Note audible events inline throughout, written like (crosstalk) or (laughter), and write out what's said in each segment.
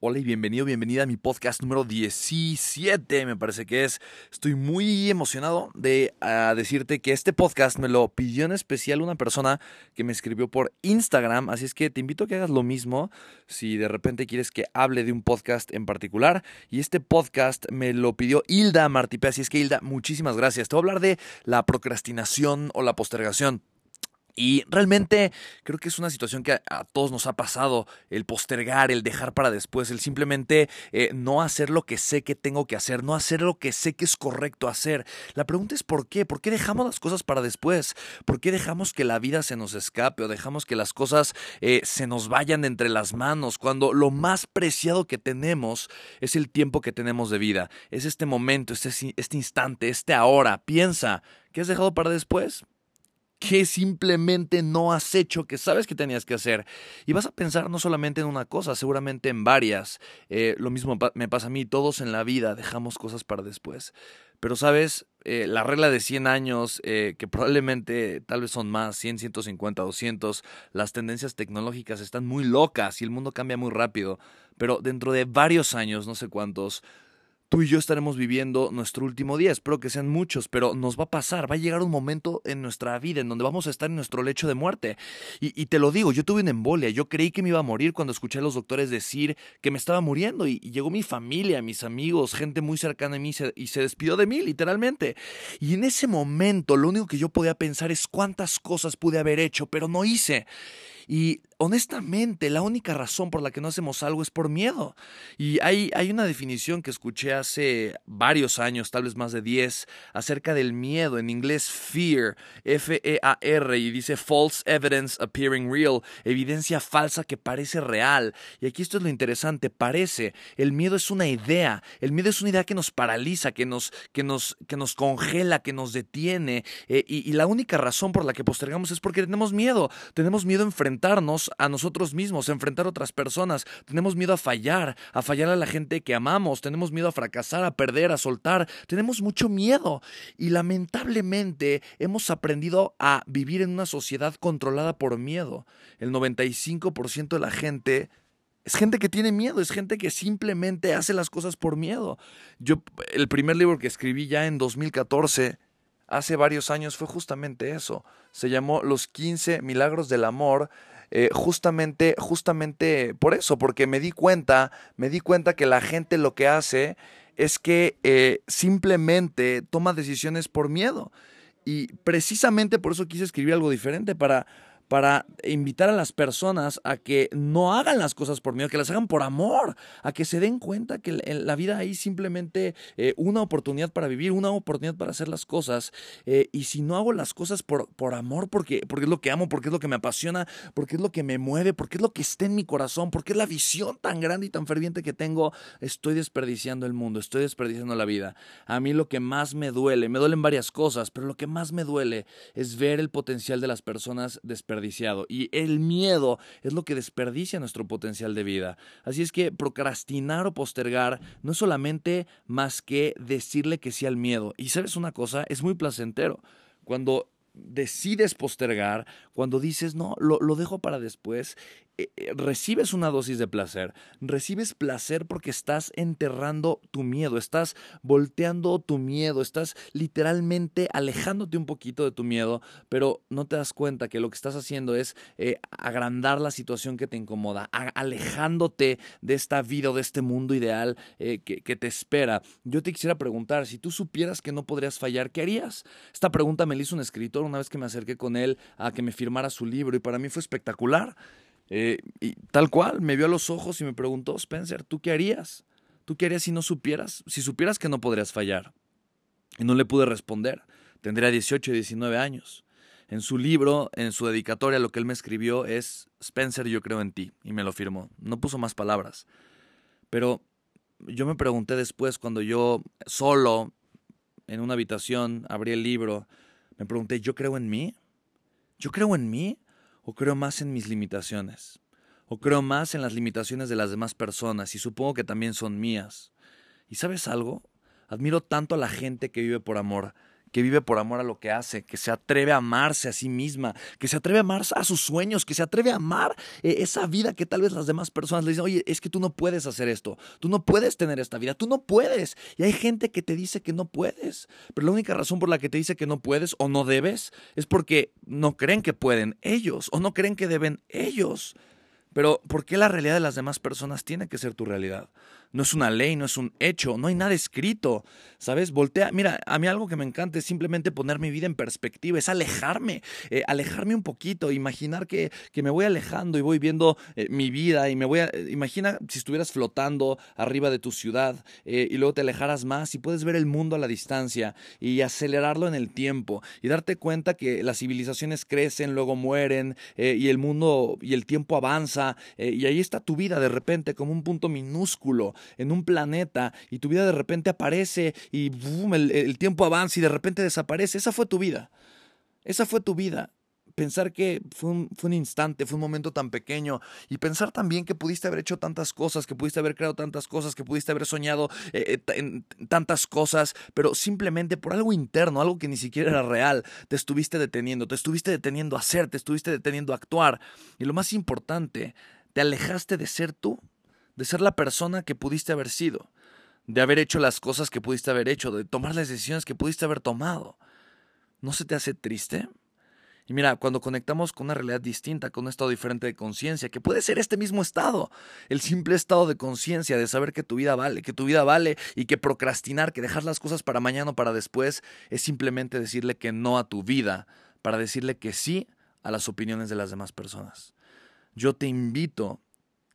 Hola y bienvenido, bienvenida a mi podcast número 17, me parece que es. Estoy muy emocionado de ah, decirte que este podcast me lo pidió en especial una persona que me escribió por Instagram, así es que te invito a que hagas lo mismo si de repente quieres que hable de un podcast en particular. Y este podcast me lo pidió Hilda Martipe, así es que Hilda, muchísimas gracias. Te voy a hablar de la procrastinación o la postergación. Y realmente creo que es una situación que a, todos nos ha pasado, el postergar, el dejar para después, el simplemente eh, no hacer lo que sé que tengo que hacer, no hacer lo que sé que es correcto hacer. La pregunta es ¿por qué? ¿Por qué dejamos las cosas para después? ¿Por qué dejamos que la vida se nos escape o dejamos que las cosas eh, se nos vayan entre las manos cuando lo más preciado que tenemos es el tiempo que tenemos de vida? Es este momento, este, este instante, este ahora. Piensa, ¿qué has dejado para después? Que simplemente no has hecho, que sabes que tenías que hacer. Y vas a pensar no solamente en una cosa, seguramente en varias. Eh, lo mismo me pasa a mí, todos en la vida dejamos cosas para después. Pero sabes, eh, la regla de 100 años, eh, que probablemente tal vez son más, 100, 150, 200, las tendencias tecnológicas están muy locas y el mundo cambia muy rápido. Pero dentro de varios años, no sé cuántos, tú y yo estaremos viviendo nuestro último día. Espero que sean muchos, pero nos va a pasar. Va a llegar un momento en nuestra vida en donde vamos a estar en nuestro lecho de muerte. Y, te lo digo, yo tuve una embolia. Yo creí que me iba a morir cuando escuché a los doctores decir que me estaba muriendo. Y, llegó mi familia, mis amigos, gente muy cercana a mí y se despidió de mí, literalmente. Y en ese momento, lo único que yo podía pensar es cuántas cosas pude haber hecho, pero no hice. Y honestamente, la única razón por la que no hacemos algo es por miedo. Y hay, hay una definición que escuché hace varios años, tal vez más de 10, acerca del miedo. En inglés, fear, F-E-A-R, y dice false evidence appearing real, evidencia falsa que parece real. Y aquí esto es lo interesante, parece. El miedo es una idea. El miedo es una idea que nos paraliza, que nos, que nos, que nos congela, que nos detiene. Eh, y, y la única razón por la que postergamos es porque tenemos miedo. Tenemos miedo a enfrentar enfrentarnos a nosotros mismos, a enfrentar a otras personas. Tenemos miedo a fallar, a fallar a la gente que amamos. Tenemos miedo a fracasar, a perder, a soltar. Tenemos mucho miedo. Y lamentablemente hemos aprendido a vivir en una sociedad controlada por miedo. El 95% de la gente es gente que tiene miedo, es gente que simplemente hace las cosas por miedo. Yo, el primer libro que escribí ya en 2014 hace varios años fue justamente eso. Se llamó Los 15 Milagros del Amor. Eh, justamente, justamente por eso, porque me di cuenta, me di cuenta que la gente lo que hace es que eh, simplemente toma decisiones por miedo. Y precisamente por eso quise escribir algo diferente, para, para invitar a las personas a que no hagan las cosas por miedo, que las hagan por amor, a que se den cuenta que la vida hay simplemente eh, una oportunidad para vivir, una oportunidad para hacer las cosas. Eh, y si no hago las cosas por, por amor, porque, porque es lo que amo, porque es lo que me apasiona, porque es lo que me mueve, porque es lo que está en mi corazón, porque es la visión tan grande y tan ferviente que tengo, estoy desperdiciando el mundo, estoy desperdiciando la vida. A mí lo que más me duele, me duelen varias cosas, pero lo que más me duele es ver el potencial de las personas desperdiciando y el miedo es lo que desperdicia nuestro potencial de vida. Así es que procrastinar o postergar no es solamente más que decirle que sí al miedo. Y sabes una cosa, es muy placentero. Cuando decides postergar, cuando dices, no, lo, lo dejo para después, recibes una dosis de placer. Recibes placer porque estás enterrando tu miedo, estás volteando tu miedo, estás literalmente alejándote un poquito de tu miedo, pero no te das cuenta que lo que estás haciendo es eh, agrandar la situación que te incomoda, alejándote de esta vida o de este mundo ideal que, que te espera. Yo te quisiera preguntar, si tú supieras que no podrías fallar, ¿qué harías? Esta pregunta me la hizo un escritor una vez que me acerqué con él a que me firmara su libro y para mí fue espectacular. Eh, y tal cual, me vio a los ojos y me preguntó, Spencer, ¿tú qué harías? ¿Tú qué harías si no supieras? Si supieras que no podrías fallar. Y no le pude responder. Tendría 18 y 19 años. En su libro, en su dedicatoria, lo que él me escribió es, Spencer, yo creo en ti. Y me lo firmó. No puso más palabras. Pero yo me pregunté después, cuando yo solo, en una habitación, abrí el libro, me pregunté, ¿yo creo en mí? ¿Yo creo en mí? ¿O creo más en mis limitaciones? ¿O creo más en las limitaciones de las demás personas y supongo que también son mías? ¿Y sabes algo? Admiro tanto a la gente que vive por amor, que vive por amor a lo que hace, que se atreve a amarse a sí misma, que se atreve a amar a sus sueños, que se atreve a amar eh, esa vida que tal vez las demás personas le dicen, oye, es que tú no puedes hacer esto, tú no puedes tener esta vida, tú no puedes. Y hay gente que te dice que no puedes, pero la única razón por la que te dice que no puedes o no debes es porque no creen que pueden ellos o no creen que deben ellos. Pero ¿por qué la realidad de las demás personas tiene que ser tu realidad? No es una ley, no es un hecho, no hay nada escrito, ¿sabes? Voltea, mira, a mí algo que me encanta es simplemente poner mi vida en perspectiva, es alejarme, eh, alejarme un poquito, imaginar que, que, me voy alejando y voy viendo eh, mi vida y me voy a, eh, imagina si estuvieras flotando arriba de tu ciudad y luego te alejaras más y puedes ver el mundo a la distancia y acelerarlo en el tiempo y darte cuenta que las civilizaciones crecen, luego mueren y el mundo y el tiempo avanza y ahí está tu vida de repente como un punto minúsculo en un planeta y tu vida de repente aparece y el, tiempo avanza y de repente desaparece. Esa fue tu vida. Esa fue tu vida pensar que fue un, instante, fue un momento tan pequeño y pensar también que pudiste haber hecho tantas cosas, que pudiste haber creado tantas cosas, que pudiste haber soñado eh, eh, en tantas cosas, pero simplemente por algo interno, algo que ni siquiera era real, te estuviste deteniendo, te estuviste deteniendo a hacer, te estuviste deteniendo a actuar y lo más importante, te alejaste de ser tú de ser la persona que pudiste haber sido, de haber hecho las cosas que pudiste haber hecho, de tomar las decisiones que pudiste haber tomado. ¿No se te hace triste? Y mira, cuando conectamos con una realidad distinta, con un estado diferente de conciencia, que puede ser este mismo estado, el simple estado de conciencia, de saber que tu vida vale, que tu vida vale y que procrastinar, que dejar las cosas para mañana o para después, es simplemente decirle que no a tu vida, para decirle que sí a las opiniones de las demás personas. Yo te invito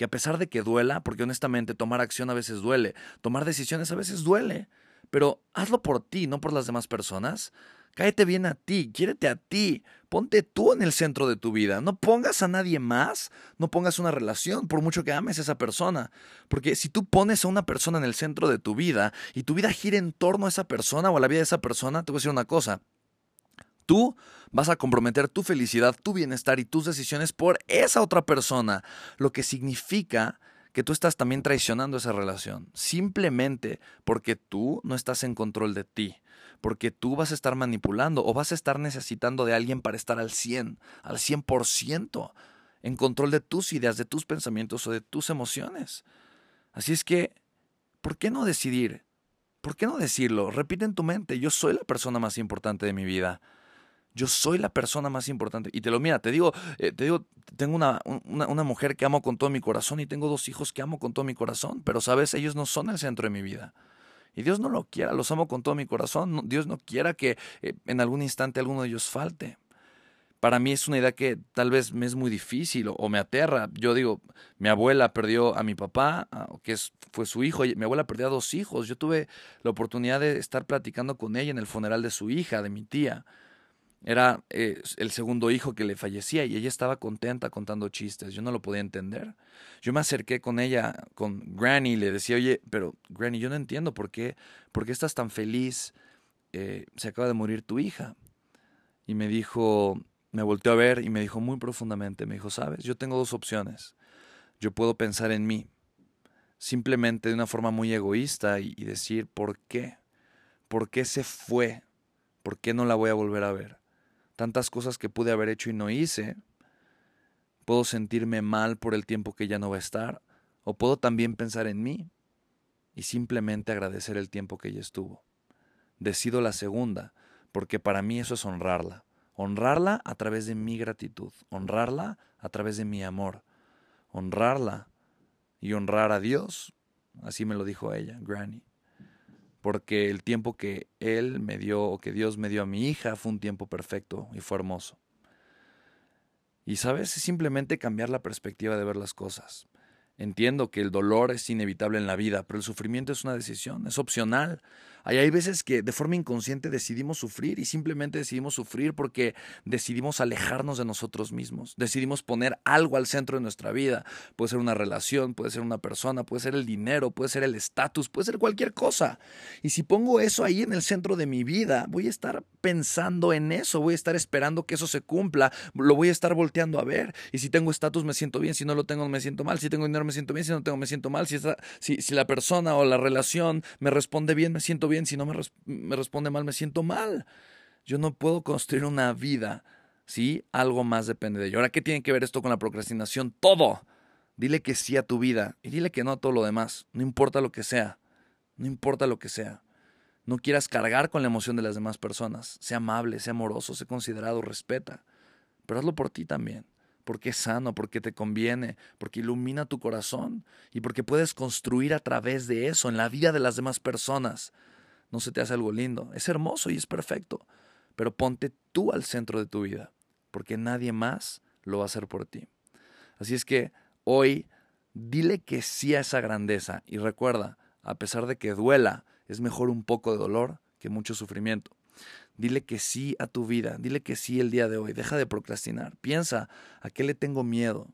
que a pesar de que duela, porque honestamente tomar acción a veces duele, tomar decisiones a veces duele, pero hazlo por ti, no por las demás personas. Cáete bien a ti, quiérete a ti, ponte tú en el centro de tu vida, no pongas a nadie más, no pongas una relación, por mucho que ames a esa persona, porque si tú pones a una persona en el centro de tu vida y tu vida gira en torno a esa persona o a la vida de esa persona, te voy a decir una cosa, Tú vas a comprometer tu felicidad, tu bienestar y tus decisiones por esa otra persona, lo que significa que tú estás también traicionando esa relación, simplemente porque tú no estás en control de ti, porque tú vas a estar manipulando o vas a estar necesitando de alguien para estar al 100, al 100%, en control de tus ideas, de tus pensamientos o de tus emociones. Así es que, ¿por qué no decidir? ¿Por qué no decirlo? Repite en tu mente, yo soy la persona más importante de mi vida. Yo soy la persona más importante. Y te lo mira, te digo, eh, te digo, tengo una, una, mujer que amo con todo mi corazón y tengo dos hijos que amo con todo mi corazón, pero sabes, ellos no son el centro de mi vida. Y Dios no lo quiera, los amo con todo mi corazón. Dios no quiera que eh, en algún instante alguno de ellos falte. Para mí es una idea que tal vez me es muy difícil o, me aterra. Yo digo, mi abuela perdió a mi papá, que es, fue su hijo. Mi abuela perdió a dos hijos. Yo tuve la oportunidad de estar platicando con ella en el funeral de su hija, de mi tía. Era eh, el segundo hijo que le fallecía y ella estaba contenta contando chistes. Yo no lo podía entender. Yo me acerqué con ella, con Granny, y le decía, oye, pero Granny, yo no entiendo por qué, por qué estás tan feliz. Eh, se acaba de morir tu hija. Y me dijo, me volteó a ver y me dijo muy profundamente, me dijo, sabes, yo tengo dos opciones. Yo puedo pensar en mí, simplemente de una forma muy egoísta y decir, ¿por qué? ¿Por qué se fue? ¿Por qué no la voy a volver a ver? Tantas cosas que pude haber hecho y no hice, Puedo sentirme mal por el tiempo que ya no va a estar, o puedo también pensar en mí y simplemente agradecer el tiempo que ella estuvo. Decido la segunda, porque para mí eso es honrarla. Honrarla a través de mi gratitud, honrarla a través de mi amor, honrarla y honrar a Dios, así me lo dijo ella, Granny, porque el tiempo que Él me dio o que Dios me dio a mi hija fue un tiempo perfecto y fue hermoso. Y sabes, es simplemente cambiar la perspectiva de ver las cosas. Entiendo que el dolor es inevitable en la vida, pero el sufrimiento es una decisión, es opcional. Hay, veces que de forma inconsciente decidimos sufrir y simplemente decidimos sufrir porque decidimos alejarnos de nosotros mismos. Decidimos poner algo al centro de nuestra vida. Puede ser una relación, puede ser una persona, puede ser el dinero, puede ser el estatus, puede ser cualquier cosa. Y si pongo eso ahí en el centro de mi vida, voy a estar pensando en eso, voy a estar esperando que eso se cumpla, lo voy a estar volteando a ver. Y si tengo estatus me siento bien, si no lo tengo me siento mal, si tengo dinero me siento bien, si no tengo me siento mal, si, si, si la persona o la relación me responde bien, me siento bien, si no me, responde mal, me siento mal. Yo no puedo construir una vida si algo más depende de ello. Ahora, ¿qué tiene que ver esto con la procrastinación? Todo. Dile que sí a tu vida y dile que no a todo lo demás. No importa lo que sea. No importa lo que sea. No quieras cargar con la emoción de las demás personas. Sea amable, sea amoroso, sea considerado, respeta. Pero hazlo por ti también porque es sano, porque te conviene, porque ilumina tu corazón y porque puedes construir a través de eso en la vida de las demás personas. No se te hace algo lindo, es hermoso y es perfecto, pero ponte tú al centro de tu vida, porque nadie más lo va a hacer por ti. Así es que hoy dile que sí a esa grandeza y recuerda, a pesar de que duela, es mejor un poco de dolor que mucho sufrimiento. Dile que sí a tu vida, dile que sí el día de hoy, deja de procrastinar, piensa a qué le tengo miedo.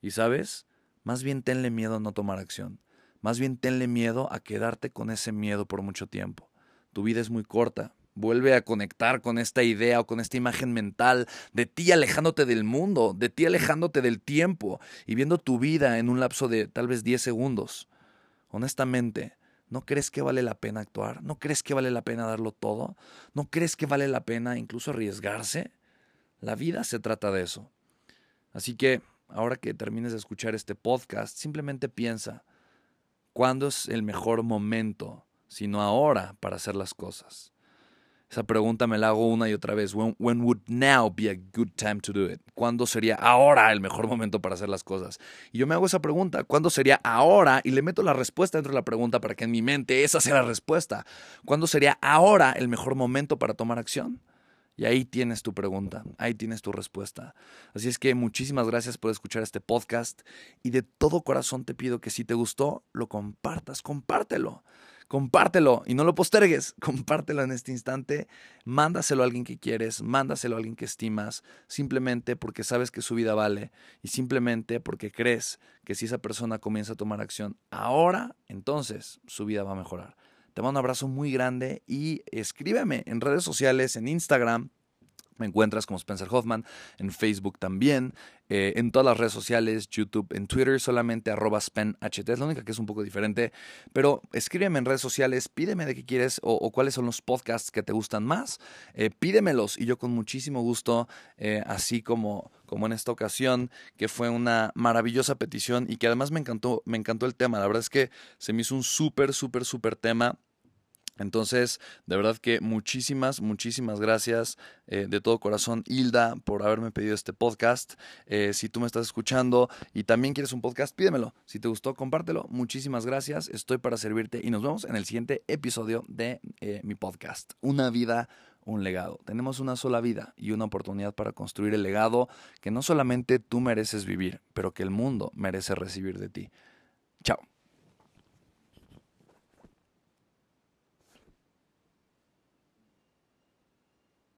Y sabes, más bien tenle miedo a no tomar acción, más bien tenle miedo a quedarte con ese miedo por mucho tiempo. Tu vida es muy corta, Vuelve a conectar con esta idea o con esta imagen mental de ti alejándote del mundo, de ti alejándote del tiempo y viendo tu vida en un lapso de tal vez 10 segundos. Honestamente, ¿No crees que vale la pena actuar? ¿No crees que vale la pena darlo todo? ¿No crees que vale la pena incluso arriesgarse? La vida se trata de eso. Así que, ahora que termines de escuchar este podcast, simplemente piensa, ¿cuándo es el mejor momento, sino ahora, para hacer las cosas? Esa pregunta me la hago una y otra vez. When, would now be a good time to do it? ¿Cuándo sería ahora el mejor momento para hacer las cosas? Y yo me hago esa pregunta. ¿Cuándo sería ahora? Y le meto la respuesta dentro de la pregunta para que en mi mente esa sea la respuesta. ¿Cuándo sería ahora el mejor momento para tomar acción? Y ahí tienes tu pregunta, ahí tienes tu respuesta. Así es que muchísimas gracias por escuchar este podcast y de todo corazón te pido que si te gustó, lo compartas, compártelo compártelo y no lo postergues, (laughs) compártelo en este instante, mándaselo a alguien que quieres, mándaselo a alguien que estimas, simplemente porque sabes que su vida vale y simplemente porque crees que si esa persona comienza a tomar acción ahora, entonces su vida va a mejorar. Te mando un abrazo muy grande y escríbeme en redes sociales, en Instagram, me encuentras como Spencer Hoffman, en Facebook también, eh, en todas las redes sociales, YouTube, en Twitter solamente arroba SpenHT, es la única que es un poco diferente, pero escríbeme en redes sociales, pídeme de qué quieres o, cuáles son los podcasts que te gustan más, eh, pídemelos y yo con muchísimo gusto, eh, así como, como en esta ocasión, que fue una maravillosa petición y que además me encantó, me encantó el tema, la verdad es que se me hizo un súper, súper, súper tema entonces, de verdad que muchísimas, muchísimas gracias eh, de todo corazón, Hilda, por haberme pedido este podcast. Eh, si tú me estás escuchando y también quieres un podcast, pídemelo. Si te gustó, compártelo. Muchísimas gracias. Estoy para servirte y nos vemos en el siguiente episodio de eh, mi podcast. Una vida, un legado. Tenemos una sola vida y una oportunidad para construir el legado que no solamente tú mereces vivir, pero que el mundo merece recibir de ti. Chao.